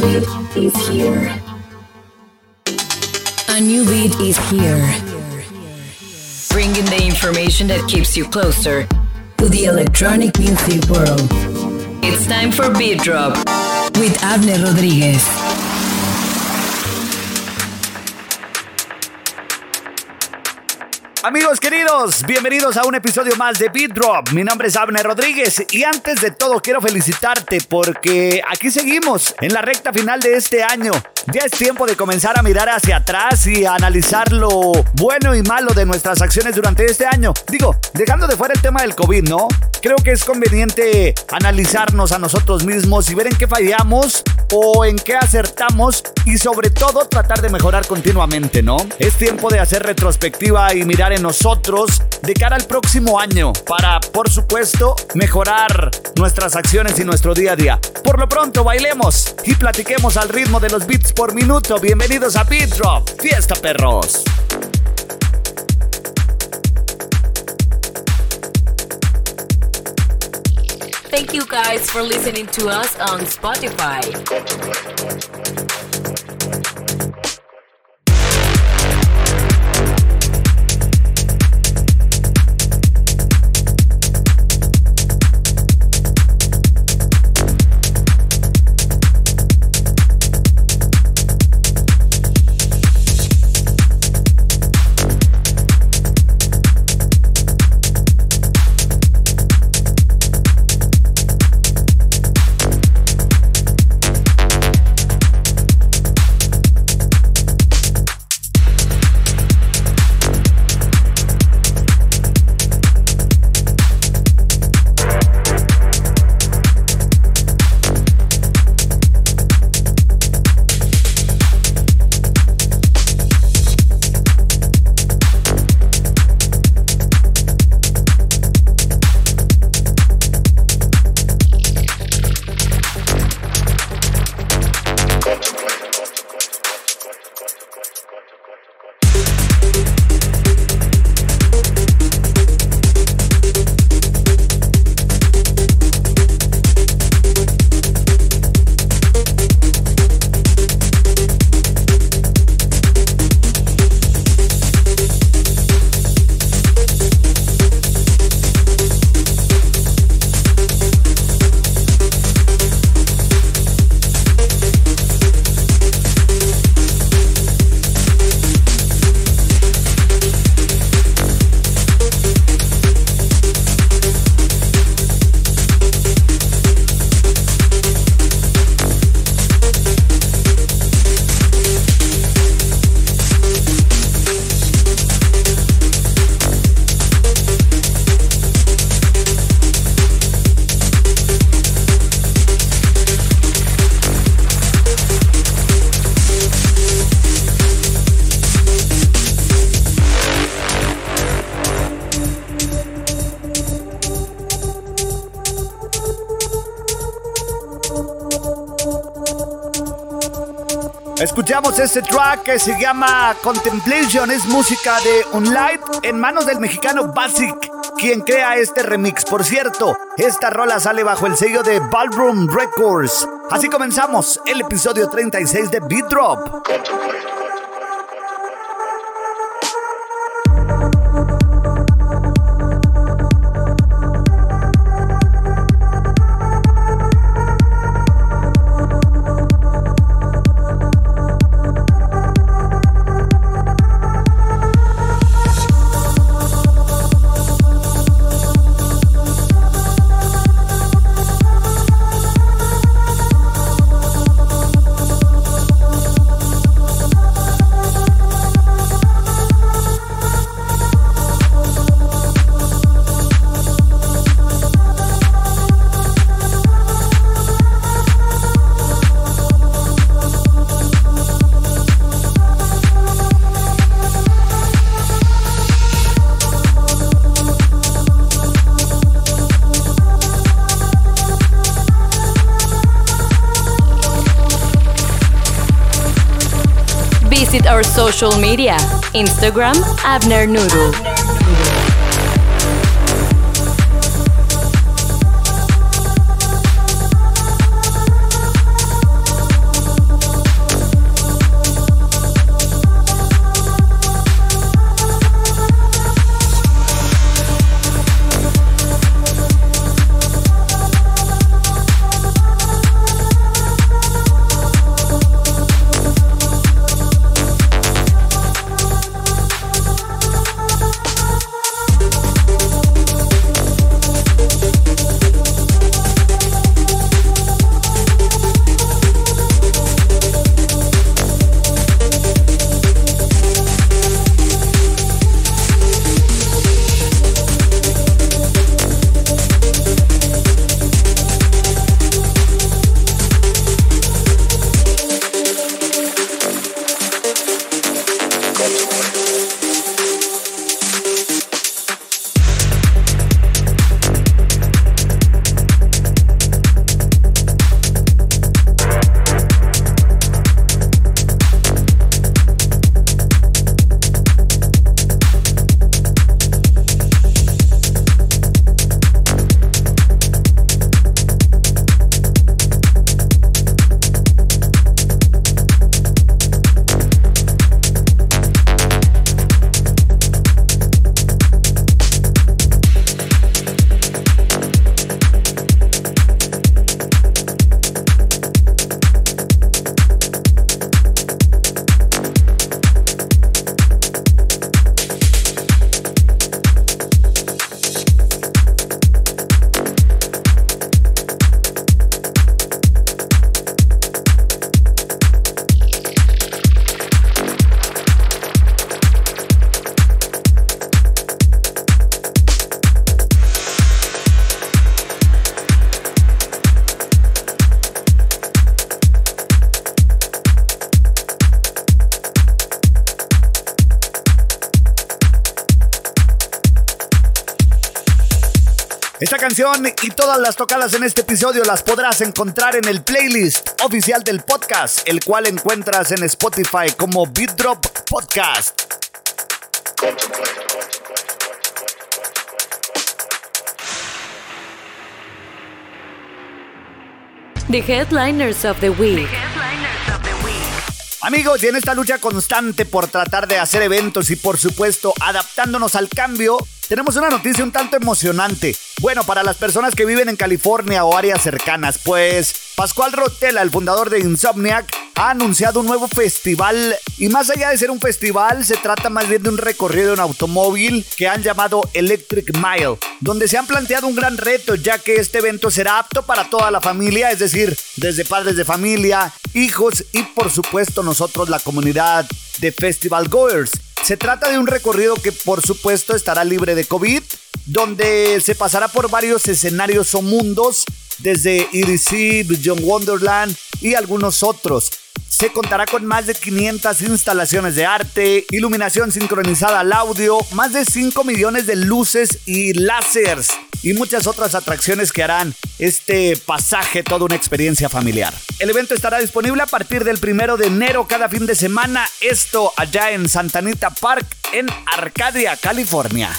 beat is here. A new beat is here. Bringing the information that keeps you closer to the electronic music world. It's time for Beat Drop with Abner Rodriguez. Amigos queridos, bienvenidos a un episodio más de Beat Drop. Mi nombre es Abner Rodríguez y antes de todo quiero felicitarte porque aquí seguimos en la recta final de este año. Ya es tiempo de comenzar a mirar hacia atrás y a analizar lo bueno y malo de nuestras acciones durante este año. Digo, dejando de fuera el tema del COVID, ¿no? Creo que es conveniente analizarnos a nosotros mismos y ver en qué fallamos o en qué acertamos y sobre todo tratar de mejorar continuamente, ¿no? Es tiempo de hacer retrospectiva y mirar en nosotros de cara al próximo año para, por supuesto, mejorar nuestras acciones y nuestro día a día. Por lo pronto, bailemos y platiquemos al ritmo de los beats por minuto. Bienvenidos a Beat Drop. Fiesta, perros. Thank you guys for listening to us on Spotify. Este track que se llama Contemplation, es música de Unlight en manos del mexicano Basic, quien crea este remix. Por cierto, esta rola sale bajo el sello de Ballroom Records. Así comenzamos el episodio 36 de Beat Drop. Social media Instagram, Abner Noodle. Esta canción y todas las tocadas en este episodio las podrás encontrar en el playlist oficial del podcast, el cual encuentras en Spotify como Beat Drop Podcast. The Headliners of the Week. Amigos, y en esta lucha constante por tratar de hacer eventos y por supuesto adaptándonos al cambio, tenemos una noticia un tanto emocionante. Bueno, para las personas que viven en California o áreas cercanas, pues Pascual Rotela, el fundador de Insomniac, ha anunciado un nuevo festival. Y más allá de ser un festival, se trata más bien de un recorrido en automóvil que han llamado Electric Mile, donde se han planteado un gran reto, ya que este evento será apto para toda la familia, es decir, desde padres de familia, hijos y por supuesto nosotros la comunidad de Festival Goers. Se trata de un recorrido que por supuesto estará libre de COVID, donde se pasará por varios escenarios o mundos, desde EDC, John Wonderland y algunos otros. Se contará con más de 500 instalaciones de arte, iluminación sincronizada al audio, más de 5 millones de luces y láseres y muchas otras atracciones que harán este pasaje toda una experiencia familiar. El evento estará disponible a partir del primero de enero cada fin de semana, esto allá en Santanita Park en Arcadia, California.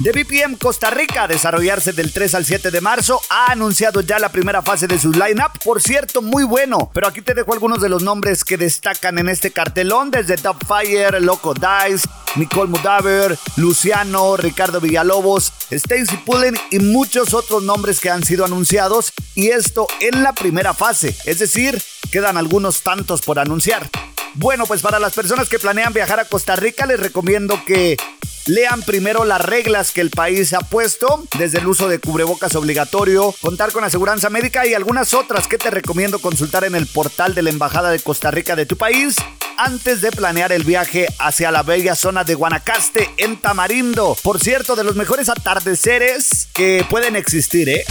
The BPM Costa Rica, desarrollarse del 3 al 7 de marzo, ha anunciado ya la primera fase de su lineup. Por cierto, muy bueno. Pero aquí te dejo algunos de los nombres que destacan en este cartelón: desde Top Fire, Loco Dice, Nicole Mudaver, Luciano, Ricardo Villalobos, Stacy Pullen y muchos otros nombres que han sido anunciados. Y esto en la primera fase, es decir, quedan algunos tantos por anunciar. Bueno, pues para las personas que planean viajar a Costa Rica, les recomiendo que lean primero las reglas que el país ha puesto, desde el uso de cubrebocas obligatorio, contar con aseguranza médica y algunas otras que te recomiendo consultar en el portal de la Embajada de Costa Rica de tu país antes de planear el viaje hacia la bella zona de Guanacaste en Tamarindo. Por cierto, de los mejores atardeceres que pueden existir, ¿eh?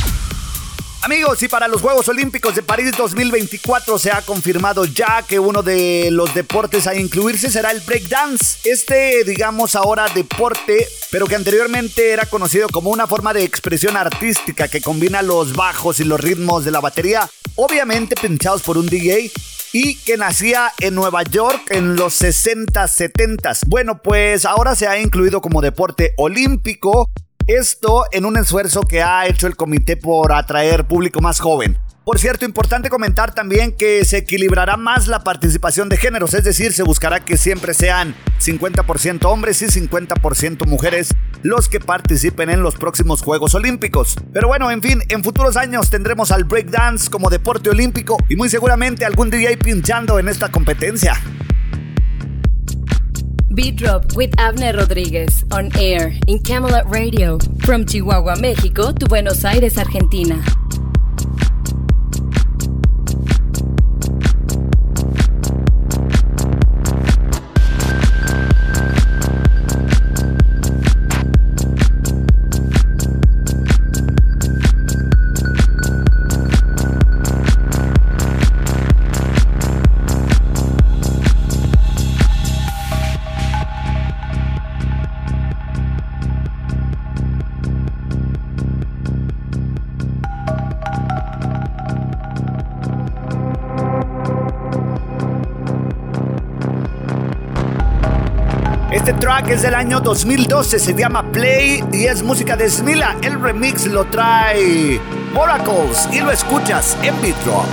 Amigos, y para los Juegos Olímpicos de París 2024 se ha confirmado ya que uno de los deportes a incluirse será el breakdance. Este, digamos ahora, deporte, pero que anteriormente era conocido como una forma de expresión artística que combina los bajos y los ritmos de la batería, obviamente pinchados por un DJ y que nacía en Nueva York en los 60, 70. Bueno, pues ahora se ha incluido como deporte olímpico esto en un esfuerzo que ha hecho el comité por atraer público más joven. Por cierto, importante comentar también que se equilibrará más la participación de géneros, es decir, se buscará que siempre sean 50% hombres y 50% mujeres los que participen en los próximos Juegos Olímpicos. Pero bueno, en fin, en futuros años tendremos al breakdance como deporte olímpico y muy seguramente algún DJ pinchando en esta competencia. Beat Drop with Abner Rodríguez on air in Camelot Radio from Chihuahua, México to Buenos Aires, Argentina. Que es del año 2012, se llama Play y es música de Smila. El remix lo trae Oracles y lo escuchas en Vitro.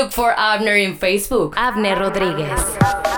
Look for Abner in Facebook. Abner Rodríguez.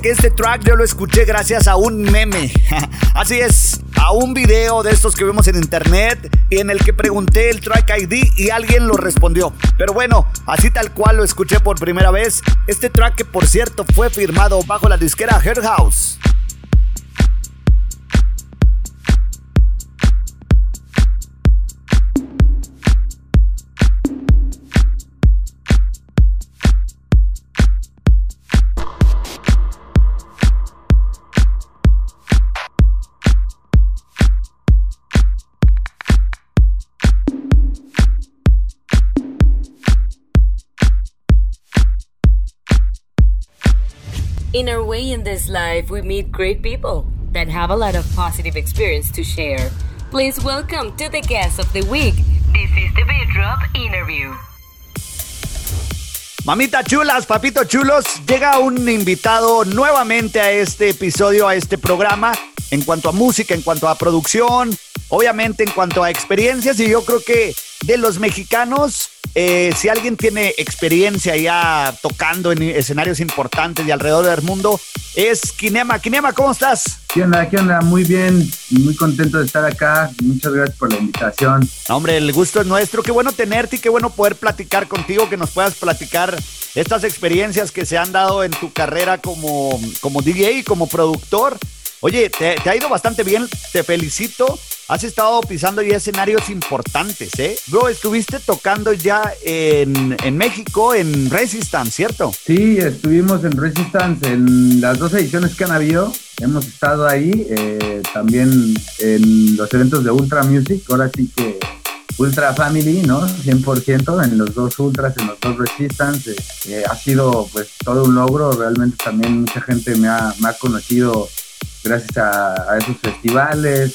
Que este track yo lo escuché gracias a un meme. Así es, a un video de estos que vemos en internet en el que pregunté el track ID y alguien lo respondió. Pero bueno, así tal cual lo escuché por primera vez. Este track que por cierto fue firmado bajo la disquera Heart House. In our way in this life, we meet great people that have a lot of positive experience to share. Please welcome to the guest of the week. This is the Beat Drop interview. Mamita chulas, papito chulos, llega un invitado nuevamente a este episodio, a este programa, en cuanto a música, en cuanto a producción, obviamente en cuanto a experiencias, y yo creo que de los mexicanos eh, si alguien tiene experiencia ya tocando en escenarios importantes y alrededor del mundo, es Kinema. Kinema, ¿cómo estás? ¿Qué onda? ¿Qué onda? Muy bien, muy contento de estar acá. Muchas gracias por la invitación. Hombre, el gusto es nuestro. Qué bueno tenerte y qué bueno poder platicar contigo, que nos puedas platicar estas experiencias que se han dado en tu carrera como, como DJ como productor. Oye, te, te ha ido bastante bien, te felicito has estado pisando ya escenarios importantes, ¿eh? Bro, estuviste tocando ya en, México, en Resistance, ¿cierto? Sí, estuvimos en Resistance en las dos ediciones que han habido. Hemos estado ahí, eh, también en los eventos de Ultra Music, ahora sí que Ultra Family, ¿no? 100% en los dos Ultras, en los dos Resistance. Eh, ha sido pues todo un logro, realmente también mucha gente me ha, me ha conocido gracias a, esos festivales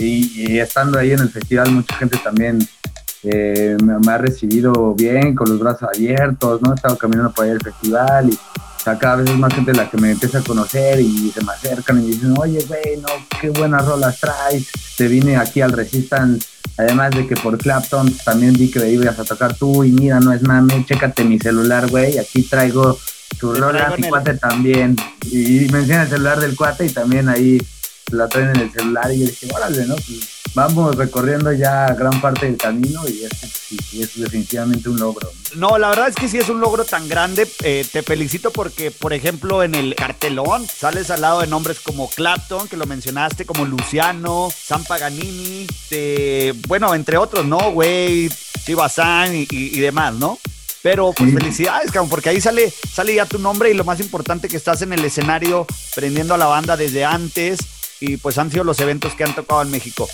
y, estando ahí en el festival mucha gente también eh, me, ha recibido bien, con los brazos abiertos, ¿no? He estado caminando por ahí el festival y cada vez es más gente la que me empieza a conocer y se me acercan y me dicen, oye, güey, no, qué buenas rolas traes. Te vine aquí al Resistance, además de que por Clapton también vi que ibas a tocar tú y mira, no es mame, chécate mi celular, güey, aquí traigo tu rola, cuate también. Y menciona el celular del cuate y también ahí la traen en el celular y yo dije, órale, ¿no? Pues vamos recorriendo ya gran parte del camino y es, definitivamente un logro. No, la verdad es que sí es un logro tan grande. Eh, te felicito porque, por ejemplo, en el cartelón sales al lado de nombres como Clapton, que lo mencionaste, como Luciano, Sam Paganini, bueno, entre otros, ¿no, güey? Chivasán y, y, demás, ¿no? Pero pues felicidades, cabrón, porque ahí sale, sale ya tu nombre y lo más importante que estás en el escenario prendiendo a la banda desde antes y pues han sido los eventos que han tocado en México.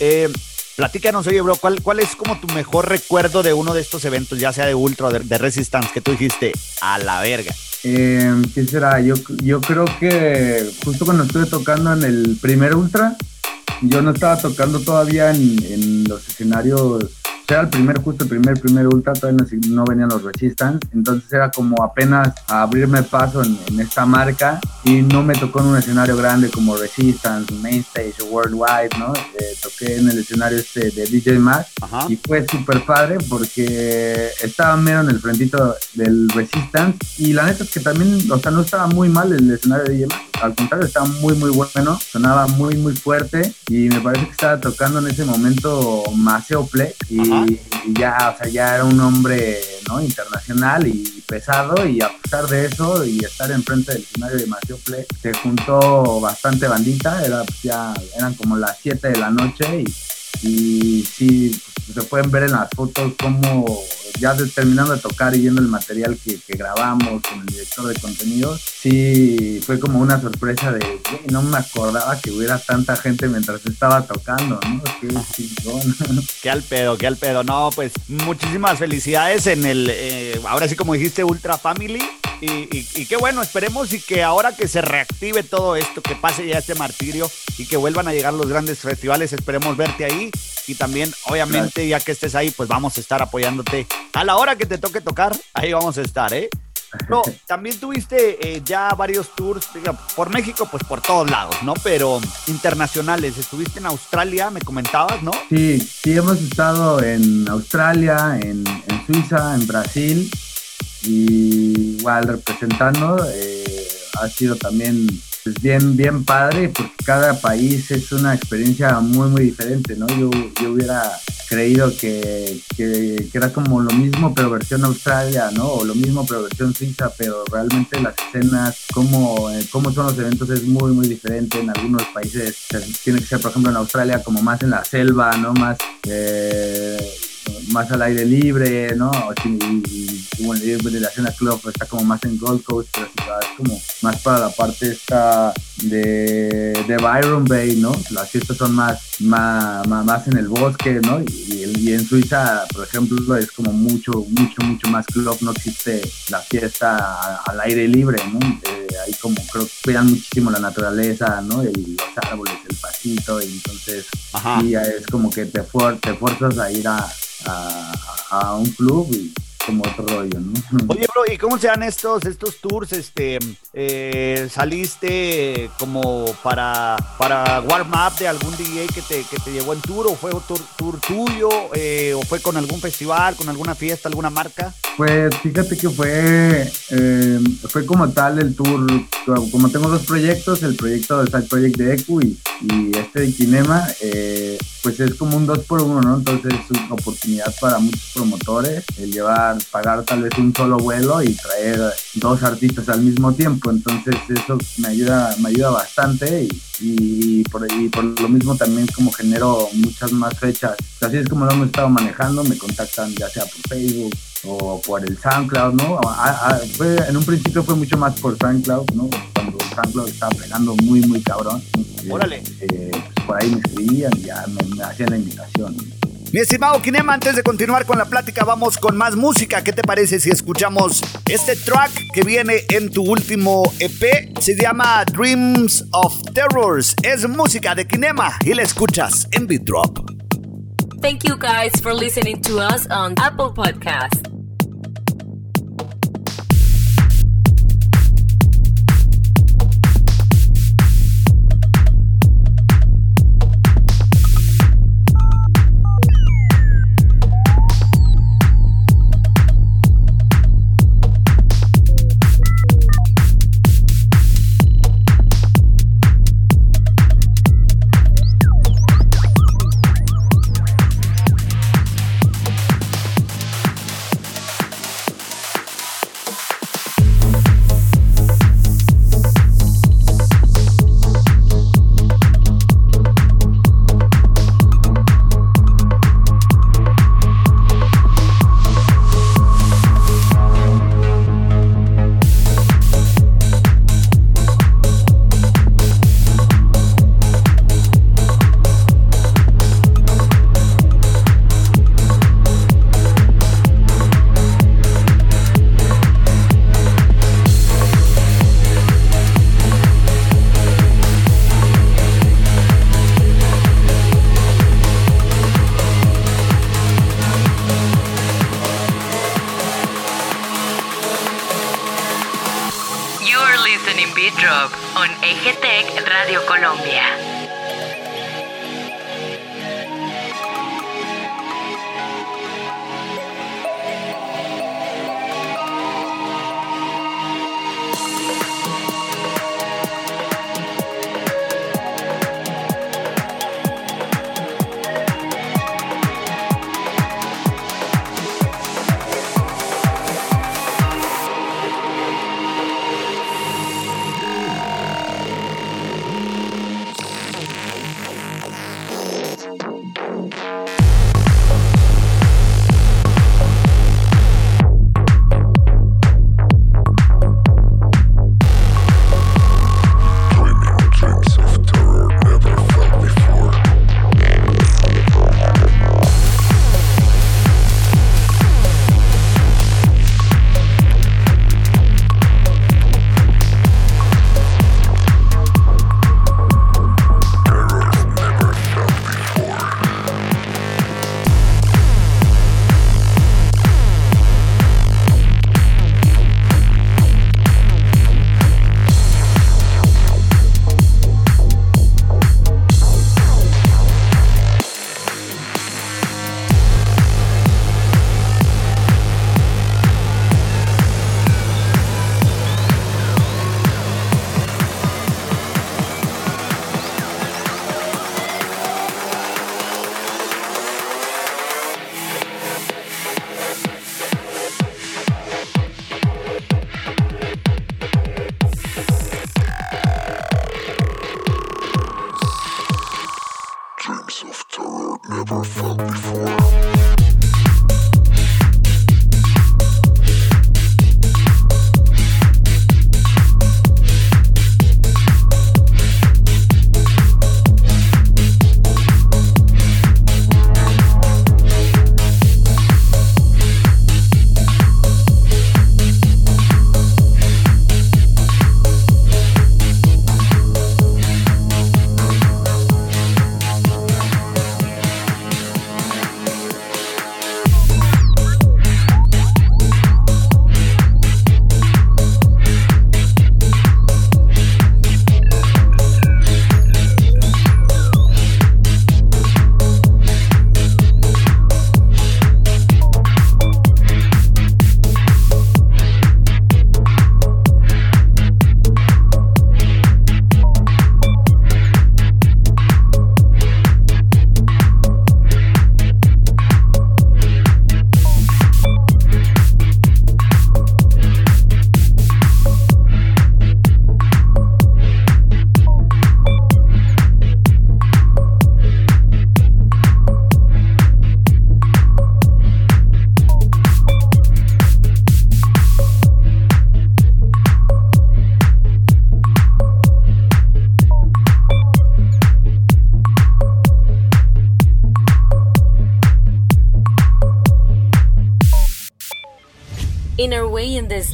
Eh, platícanos, oye, bro, ¿cuál, ¿cuál es como tu mejor recuerdo de uno de estos eventos, ya sea de Ultra o de, Resistance, que tú dijiste a la verga? Eh, ¿Qué será? Yo, yo creo que justo cuando estuve tocando en el primer Ultra, yo no estaba tocando todavía en, en los escenarios era el primer, justo el primer, primer ultra, todavía no, venían los Resistance, entonces era como apenas abrirme paso en, esta marca y no me tocó en un escenario grande como Resistance, Mainstage Worldwide, ¿no? Eh, toqué en el escenario este de DJ Max y fue súper padre porque estaba mero en el frentito del Resistance y la neta es que también, o sea, no estaba muy mal el escenario de DJ Max, al contrario, estaba muy, muy bueno, sonaba muy, muy fuerte y me parece que estaba tocando en ese momento Maceo Play y y, ya, o sea, ya era un hombre ¿no? internacional y pesado y a pesar de eso y estar enfrente del escenario de Mateo se juntó bastante bandita, era, pues, ya, eran como las 7 de la noche y, y sí, se pueden ver en las fotos cómo ya terminando de tocar y viendo el material que, grabamos con el director de contenidos, sí fue como una sorpresa de, no me acordaba que hubiera tanta gente mientras estaba tocando, ¿no? Qué chingón. Qué al pedo, qué al pedo. No, pues muchísimas felicidades en el, eh, ahora sí como dijiste, Ultra Family. Y, qué bueno, esperemos y que ahora que se reactive todo esto, que pase ya este martirio y que vuelvan a llegar los grandes festivales, esperemos verte ahí. Y también, obviamente, ya que estés ahí, pues vamos a estar apoyándote a la hora que te toque tocar, ahí vamos a estar, ¿eh? No, también tuviste eh, ya varios tours por México, pues por todos lados, ¿no? Pero internacionales. Estuviste en Australia, me comentabas, ¿no? Sí, sí, hemos estado en Australia, en, Suiza, en Brasil. Y igual representando, eh, ha sido también bien, bien padre, porque cada país es una experiencia muy, muy diferente, ¿no? Yo, yo hubiera creído que, que, era como lo mismo pero versión Australia, ¿no? O lo mismo pero versión Suiza, pero realmente las escenas, cómo, eh, cómo son los eventos es muy, muy diferente. En algunos países tiene que ser, por ejemplo, en Australia como más en la selva, ¿no? Más... Eh, más al aire libre, ¿no? Bueno, la escena club está como más en Gold Coast, pero es como más para la parte esta de, de Byron Bay, ¿no? Las fiestas son más, más, más, en el bosque, ¿no? Y, y, en Suiza, por ejemplo, es como mucho, mucho, mucho más club, no existe la fiesta al aire libre, ¿no? Eh, ahí como creo que cuidan muchísimo la naturaleza, ¿no? los árboles, el pasito, y entonces sí, es como que te, te fuerzas a ir a a, un club y como otro rollo, ¿no? Oye, bro, ¿y cómo se dan estos, estos tours? Este, eh, ¿Saliste como para, para warm up de algún DJ que te, que te llevó en tour o fue un tour, tuyo eh, o fue con algún festival, con alguna fiesta, alguna marca? Pues fíjate que fue, eh, fue como tal el tour, como tengo dos proyectos, el proyecto del Side Project de ECU y, y este de Kinema, pues es como un dos por uno, ¿no? Entonces es una oportunidad para muchos promotores el llevar, pagar tal vez un solo vuelo y traer dos artistas al mismo tiempo. Entonces eso me ayuda, me ayuda bastante y, por, y por lo mismo también como genero muchas más fechas. Así es como lo hemos estado manejando, me contactan ya sea por Facebook o por el SoundCloud, ¿no? en un principio fue mucho más por SoundCloud, ¿no? Cuando SoundCloud estaba pegando muy, muy cabrón. Órale. Eh, pues por ahí me escribían y ya me, hacían la invitación. Mi estimado Kinema, antes de continuar con la plática, vamos con más música. ¿Qué te parece si escuchamos este track que viene en tu último EP? Se llama Dreams of Terrors. Es música de Kinema y la escuchas en Beat Drop. Thank you guys for listening to us on Apple Podcast.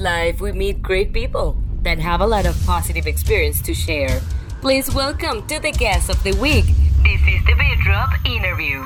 Life, we meet great people that have a lot of positive experience to share. Please welcome to the guest of the week. This is the Drop interview.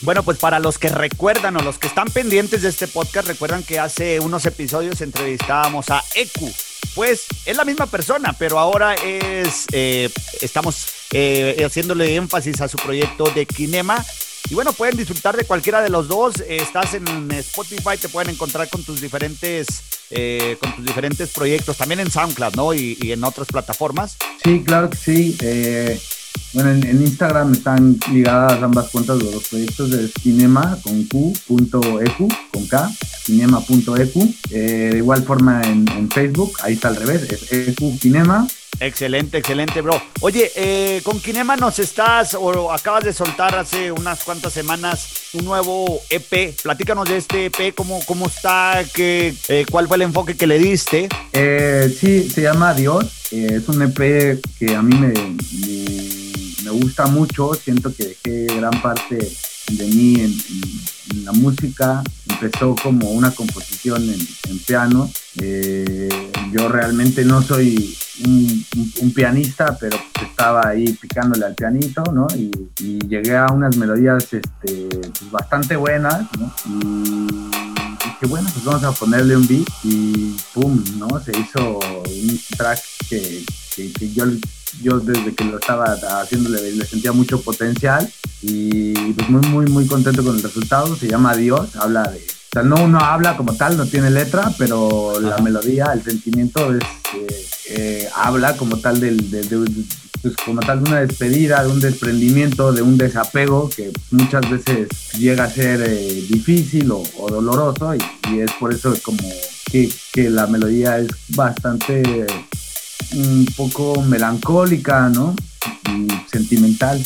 Bueno, pues para los que recuerdan o los que están pendientes de este podcast, recuerdan que hace unos episodios entrevistábamos a Eku. Pues es la misma persona, pero ahora es eh, estamos eh, haciéndole énfasis a su proyecto de Kinema y bueno, pueden disfrutar de cualquiera de los dos. Estás en Spotify, te pueden encontrar con tus diferentes, eh, con tus diferentes proyectos, también en SoundCloud, ¿no? Y, en otras plataformas. Sí, claro que sí. Eh, bueno, en, Instagram están ligadas ambas cuentas de los proyectos de Cinema con Q.ecu, con K, cinema.ecu. Eh, de igual forma en, Facebook, ahí está al revés, es ecu cinema Excelente, excelente, bro. Oye, eh, con Kinema nos estás o acabas de soltar hace unas cuantas semanas un nuevo EP. Platícanos de este EP, cómo, cómo está, qué, eh, cuál fue el enfoque que le diste. Eh, sí, se llama Dios. es un EP que a mí me, me, gusta mucho. Siento que dejé gran parte de mí en, la música. Empezó como una composición en, piano. yo realmente no soy un, pianista, pero estaba ahí picándole al pianito, ¿no? Y, llegué a unas melodías este, pues, bastante buenas, ¿no? Y, dije, bueno, pues vamos a ponerle un beat y pum, ¿no? Se hizo un track que, yo, yo desde que lo estaba haciendo le, sentía mucho potencial y pues muy, muy, muy contento con el resultado. Se llama Dios, habla de... O sea, no uno habla como tal, no tiene letra, pero la melodía, el sentimiento es, eh, eh, habla como tal del, del, pues como tal de una despedida, de un desprendimiento, de un desapego que muchas veces llega a ser eh, difícil o, doloroso y, es por eso como que, que, la melodía es bastante un poco melancólica, ¿no? Y sentimental.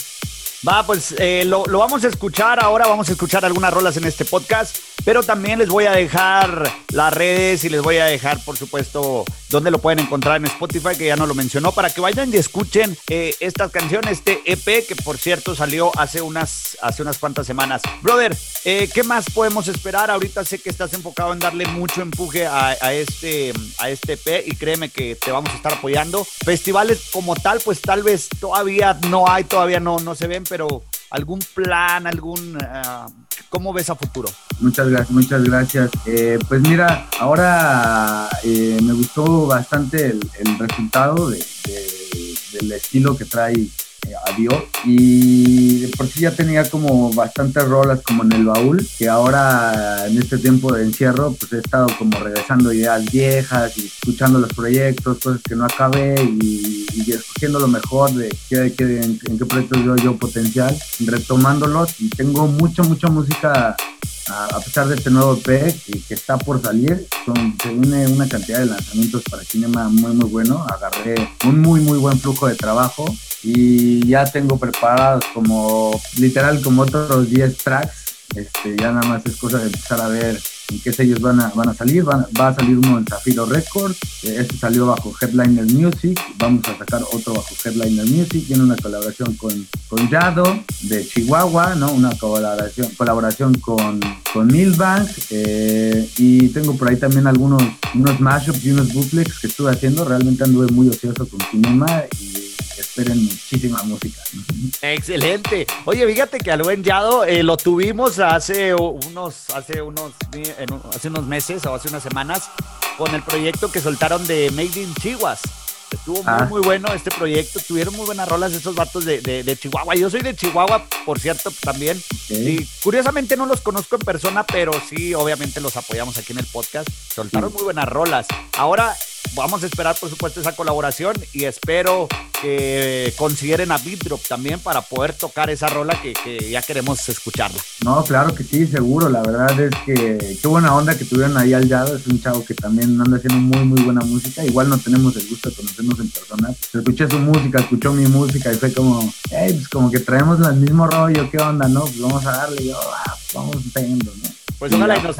Va, pues eh, lo, lo, vamos a escuchar ahora, vamos a escuchar algunas rolas en este podcast, pero también les voy a dejar las redes y les voy a dejar, por supuesto, dónde lo pueden encontrar en Spotify, que ya no lo mencionó, para que vayan y escuchen eh, estas canciones, este EP, que por cierto salió hace unas, hace unas cuantas semanas. Brother, eh, ¿qué más podemos esperar? Ahorita sé que estás enfocado en darle mucho empuje a, a, este, a este EP y créeme que te vamos a estar apoyando. Festivales como tal, pues tal vez todavía no hay, todavía no, no se ven, pero algún plan, algún... Uh, ¿Cómo ves a futuro? Muchas gracias, muchas gracias. Eh, pues mira, ahora eh, me gustó bastante el, resultado de, de, del estilo que trae adiós. Y por sí ya tenía como bastantes rolas como en el baúl, que ahora en este tiempo de encierro pues he estado como regresando ideas viejas y escuchando los proyectos, cosas que no acabé y, escogiendo lo mejor de qué, en, qué proyectos yo, yo potencial, retomándolos y tengo mucha, mucha música a, pesar de este nuevo EP que está por salir, son, se une una cantidad de lanzamientos para cinema muy muy bueno. Agarré un muy muy buen flujo de trabajo y ya tengo preparados como literal como otros 10 tracks. Este, ya nada más es cosa de empezar a ver en qué sellos van a, van a salir. va a salir uno en Zafiro Records, eh, este salió bajo Headliner Music, vamos a sacar otro bajo Headliner Music, tiene una colaboración con, con Yado de Chihuahua, ¿no? una colaboración, colaboración con, con Milbank eh, y tengo por ahí también algunos unos mashups y unos bootlegs que estuve haciendo, realmente anduve muy ocioso con cinema esperen muchísima música. Excelente. Oye, fíjate que al buen Yado eh, lo tuvimos hace unos, hace unos, hace unos meses o hace unas semanas con el proyecto que soltaron de Made in Chihuahua. Estuvo muy, ah. muy bueno este proyecto. Tuvieron muy buenas rolas esos vatos de, de, Chihuahua. Yo soy de Chihuahua, por cierto, también. Y curiosamente no los conozco en persona, pero sí, obviamente los apoyamos aquí en el podcast. Soltaron muy buenas rolas. Ahora vamos a esperar, por supuesto, esa colaboración y espero que consideren a Beat Drop también para poder tocar esa rola que, ya queremos escucharla. No, claro que sí, seguro. La verdad es que qué buena onda que tuvieron ahí al Yado. Es un chavo que también anda haciendo muy, muy buena música. Igual no tenemos el gusto de conocernos en persona. Escuché su música, escuchó mi música y fue como, hey, pues como que traemos el mismo rollo, ¿qué onda? No, pues vamos a darle. Y yo, ah, vamos viendo, ¿no? Pues ojalá y nos...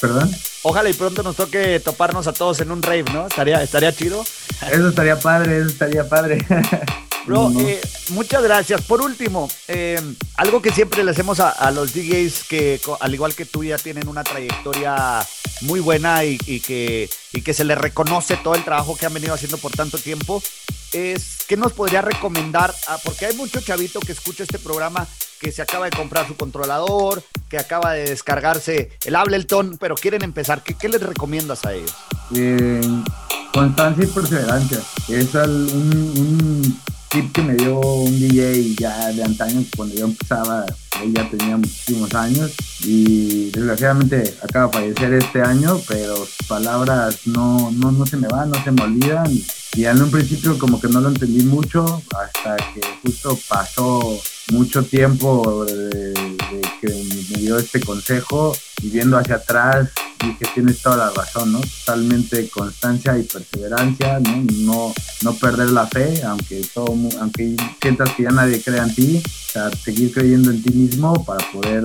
¿Perdón? Ojalá y pronto nos toque toparnos a todos en un rave, ¿no? Estaría, estaría chido. Eso estaría padre, eso estaría padre. Bro, eh, muchas gracias. Por último, eh, algo que siempre le hacemos a, los DJs que, al igual que tú, ya tienen una trayectoria muy buena y, que, y que se les reconoce todo el trabajo que han venido haciendo por tanto tiempo, es ¿qué nos podría recomendar? Ah, porque hay mucho chavito que escucha este programa que se acaba de comprar su controlador, que acaba de descargarse el Ableton, pero quieren empezar. ¿Qué, les recomiendas a ellos? Eh, constancia y perseverancia. Es un, tip que me dio un DJ ya de antaño, cuando yo empezaba, él ya tenía muchísimos años y desgraciadamente acaba de fallecer este año, pero sus palabras no, no, no se me van, no se me olvidan. Y en un principio como que no lo entendí mucho hasta que justo pasó mucho tiempo de, que me dio este consejo y viendo hacia atrás dije tienes toda la razón, ¿no? Totalmente constancia y perseverancia, ¿no? No, no perder la fe, aunque todo, aunque sientas que ya nadie cree en ti, o sea, seguir creyendo en ti mismo para poder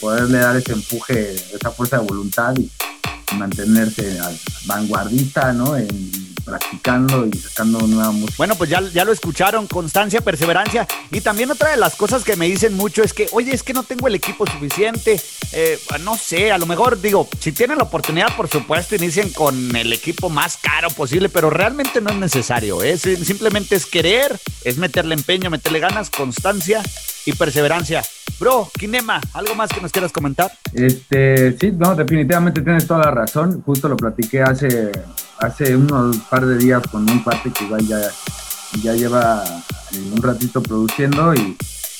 poderle dar ese empuje, esa fuerza de voluntad y mantenerse vanguardista, ¿no? En, practicando y sacando nueva música. Bueno, pues ya, ya lo escucharon, constancia, perseverancia. Y también otra de las cosas que me dicen mucho es que, oye, es que no tengo el equipo suficiente. Eh, no sé, a lo mejor digo, si tienen la oportunidad, por supuesto, inicien con el equipo más caro posible, pero realmente no es necesario. ¿eh? Simplemente es querer, es meterle empeño, meterle ganas, constancia y perseverancia. Bro, Kinema, ¿algo más que nos quieras comentar? Este, sí, no, definitivamente tienes toda la razón. Justo lo platiqué hace, hace unos par de días con un parte que igual ya, ya lleva un ratito produciendo y,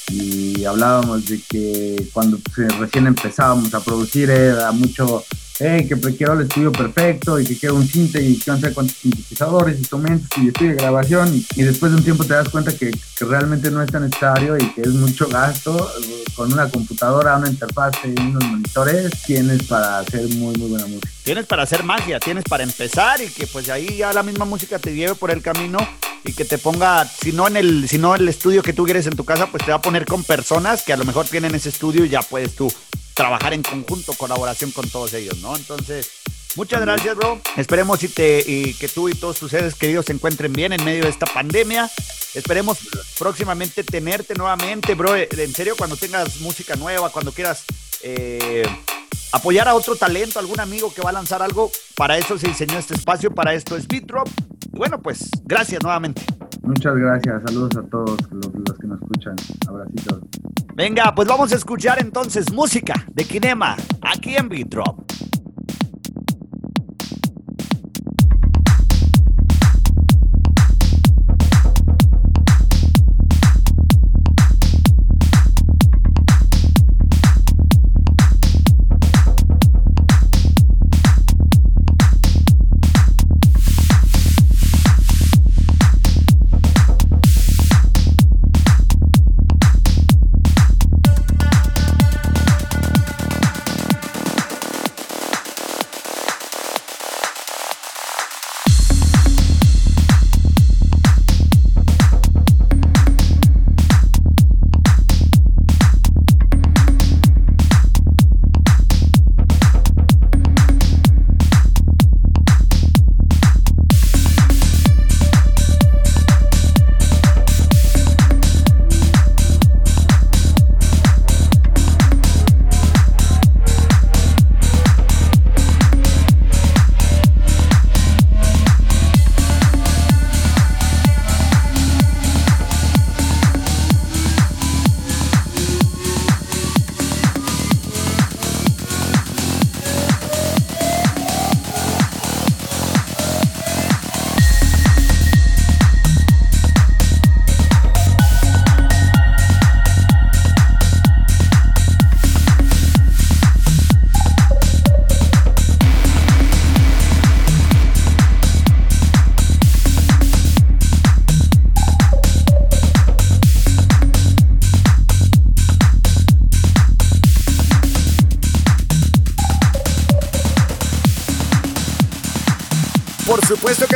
y hablábamos de que cuando recién empezábamos a producir era mucho que quiero el estudio perfecto y que quiero un cinte y que no sé cuántos sintetizadores, instrumentos y estudio de grabación y, después de un tiempo te das cuenta que, realmente no es tan necesario y que es mucho gasto con una computadora, una interfaz y unos monitores tienes para hacer muy muy buena música. Tienes para hacer magia, tienes para empezar y que pues ahí ya la misma música te lleve por el camino y que te ponga, si no en el, si no el estudio que tú quieres en tu casa, pues te va a poner con personas que a lo mejor tienen ese estudio y ya puedes tú trabajar en conjunto, colaboración con todos ellos, ¿no? Entonces, muchas gracias, bro. Esperemos y, te, y que tú y todos tus seres queridos se encuentren bien en medio de esta pandemia. Esperemos próximamente tenerte nuevamente, bro. En serio, cuando tengas música nueva, cuando quieras eh, apoyar a otro talento, algún amigo que va a lanzar algo, para eso se diseñó este espacio, para esto es Beat Drop. Bueno, pues gracias nuevamente. Muchas gracias, saludos a todos los, los que nos escuchan. Abracitos. Venga, pues vamos a escuchar entonces música de Kinema aquí en Beat Drop.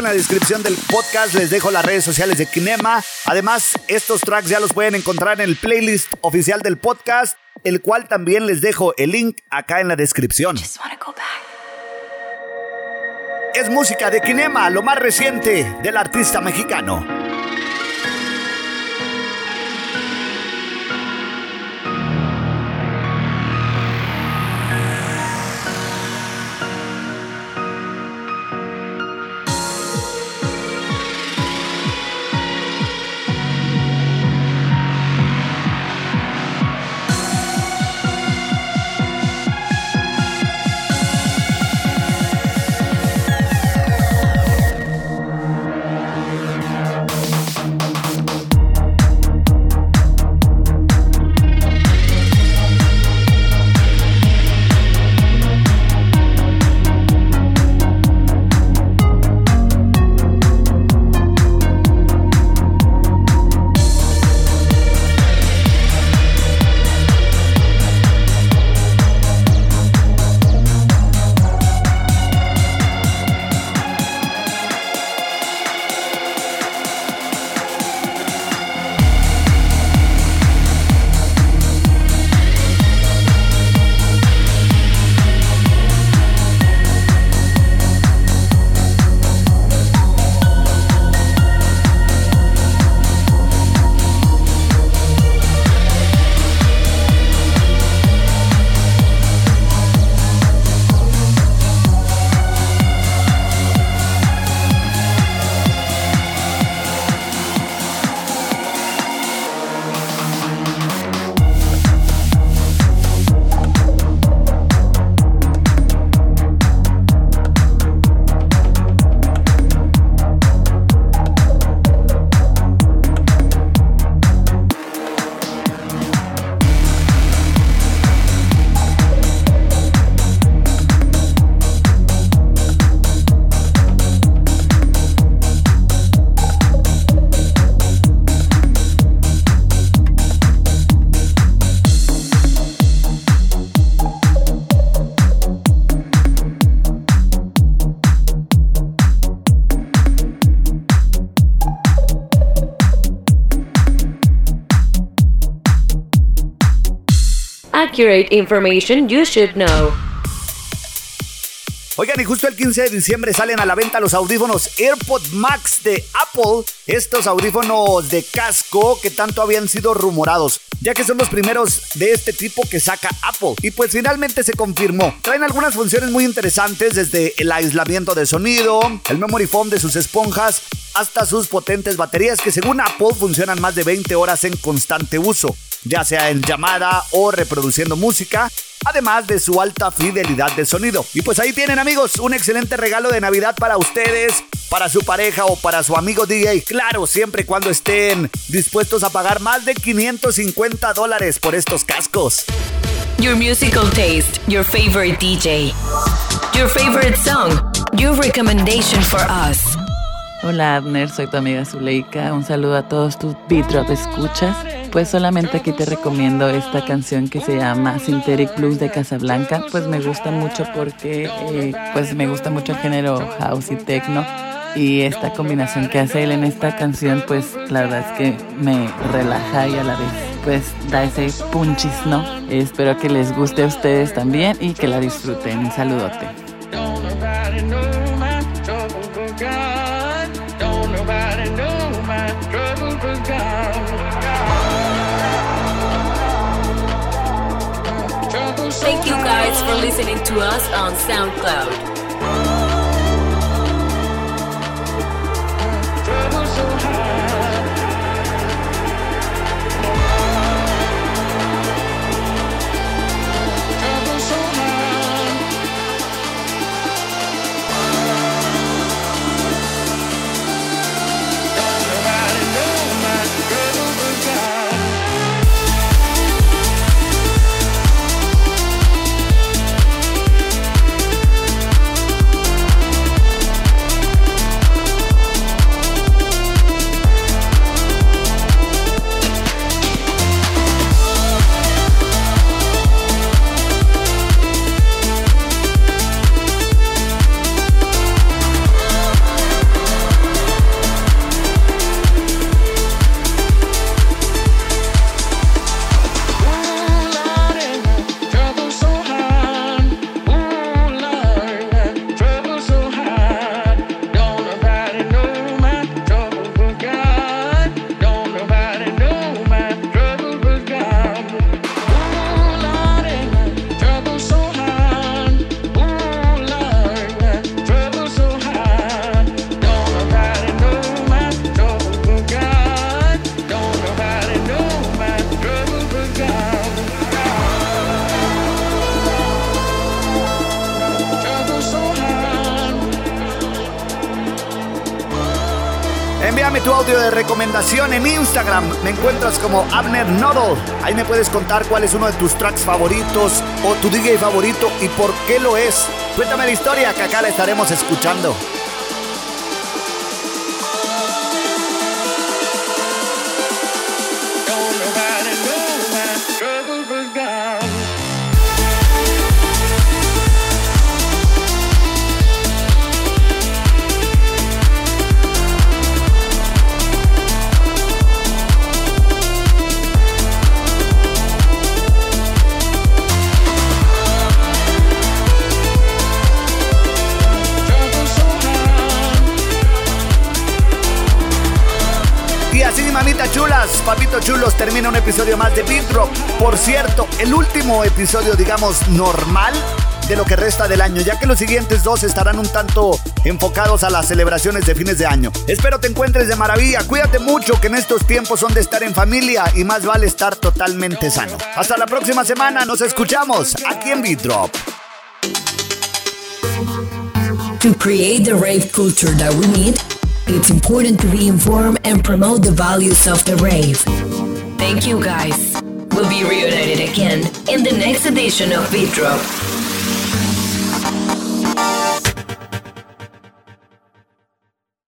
La descripción del podcast les dejo las redes sociales de Kinema. Además, estos tracks ya los pueden encontrar en el playlist oficial del podcast, el cual también les dejo el link acá en la descripción. Es música de Kinema, lo más reciente del artista mexicano. Oigan, y justo el 15 de diciembre salen a la venta los audífonos AirPod Max de Apple. Estos audífonos de casco que tanto habían sido rumorados, ya que son los primeros de este tipo que saca Apple. Y pues finalmente se confirmó. Traen algunas funciones muy interesantes desde el aislamiento de sonido, el memory foam de sus esponjas, hasta sus potentes baterías que según Apple funcionan más de 20 horas en constante uso, ya sea en llamada o reproduciendo música además de su alta fidelidad de sonido. Y pues ahí tienen amigos, un excelente regalo de Navidad para ustedes, para su pareja o para su amigo DJ. Claro, siempre y cuando estén dispuestos a pagar más de 550 dólares por estos cascos. Your musical taste, your favorite DJ, your favorite song, your recommendation for us. Hola Abner, soy tu amiga Zuleika. Un saludo a todos tus Beat Drop escuchas. Pues solamente aquí te recomiendo esta canción que se llama Synthetic Blues de Casablanca. Pues me gusta mucho porque eh, pues me gusta mucho el género house y techno. Y esta combinación que hace él en esta canción, pues la verdad es que me relaja y a la vez pues da ese punchis, ¿no? Espero que les guste a ustedes también y que la disfruten. Un saludote. Guys for listening to us on SoundCloud. Me encuentras como Abner Noddle. Ahí me puedes contar cuál es uno de tus tracks favoritos o tu DJ favorito y por qué lo es. Cuéntame la historia que acá la estaremos escuchando. Chulos, termina un episodio más de Beat Drop. Por cierto, el último episodio, digamos, normal de lo que resta del año, ya que los siguientes dos estarán un tanto enfocados a las celebraciones de fines de año. Espero te encuentres de maravilla, cuídate mucho que en estos tiempos son de estar en familia y más vale estar totalmente sano. Hasta la próxima semana, nos escuchamos aquí en Beat Drop. To create the rave culture that we need It's important to be informed and promote the values of the rave. Thank you guys. We'll be reunited again in the next edition of Beat Drop.